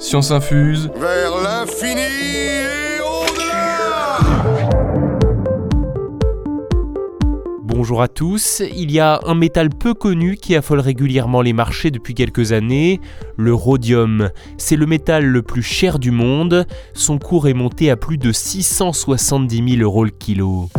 Science infuse. Vers l'infini et au-delà Bonjour à tous, il y a un métal peu connu qui affole régulièrement les marchés depuis quelques années, le rhodium. C'est le métal le plus cher du monde, son cours est monté à plus de 670 000 euros le kilo.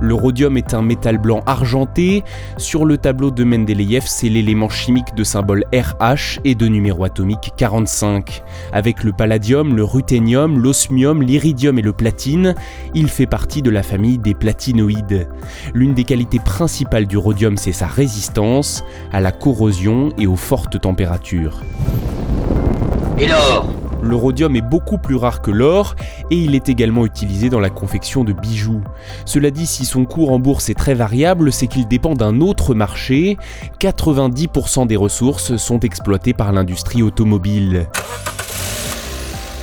Le rhodium est un métal blanc argenté. Sur le tableau de Mendeleïev, c'est l'élément chimique de symbole RH et de numéro atomique 45. Avec le palladium, le ruthénium, l'osmium, l'iridium et le platine, il fait partie de la famille des platinoïdes. L'une des qualités principales du rhodium, c'est sa résistance à la corrosion et aux fortes températures. Et l'or? Le rhodium est beaucoup plus rare que l'or et il est également utilisé dans la confection de bijoux. Cela dit, si son cours en bourse est très variable, c'est qu'il dépend d'un autre marché. 90% des ressources sont exploitées par l'industrie automobile.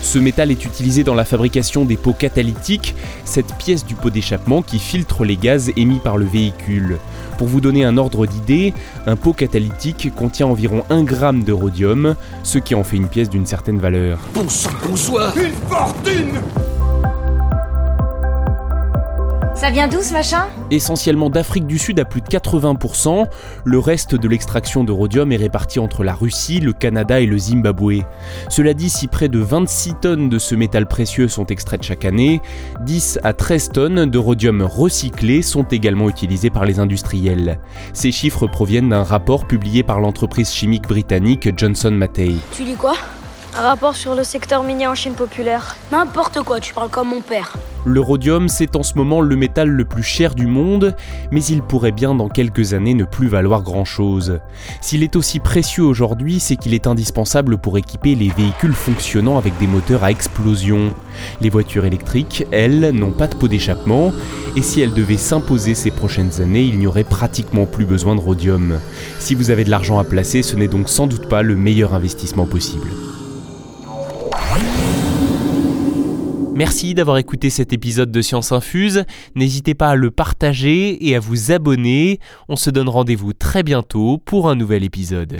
Ce métal est utilisé dans la fabrication des pots catalytiques, cette pièce du pot d'échappement qui filtre les gaz émis par le véhicule. Pour vous donner un ordre d'idée, un pot catalytique contient environ 1 g de rhodium, ce qui en fait une pièce d'une certaine valeur. Bon sang, bonsoir Une fortune Ça vient d'où ce machin? Essentiellement d'Afrique du Sud à plus de 80%, le reste de l'extraction de rhodium est réparti entre la Russie, le Canada et le Zimbabwe. Cela dit, si près de 26 tonnes de ce métal précieux sont extraites chaque année, 10 à 13 tonnes de rhodium recyclé sont également utilisées par les industriels. Ces chiffres proviennent d'un rapport publié par l'entreprise chimique britannique Johnson Matthey. Tu lis quoi? Un rapport sur le secteur minier en Chine populaire. N'importe quoi, tu parles comme mon père. Le rhodium, c'est en ce moment le métal le plus cher du monde, mais il pourrait bien dans quelques années ne plus valoir grand-chose. S'il est aussi précieux aujourd'hui, c'est qu'il est indispensable pour équiper les véhicules fonctionnant avec des moteurs à explosion. Les voitures électriques, elles, n'ont pas de pot d'échappement, et si elles devaient s'imposer ces prochaines années, il n'y aurait pratiquement plus besoin de rhodium. Si vous avez de l'argent à placer, ce n'est donc sans doute pas le meilleur investissement possible. Merci d'avoir écouté cet épisode de Science Infuse. N'hésitez pas à le partager et à vous abonner. On se donne rendez-vous très bientôt pour un nouvel épisode.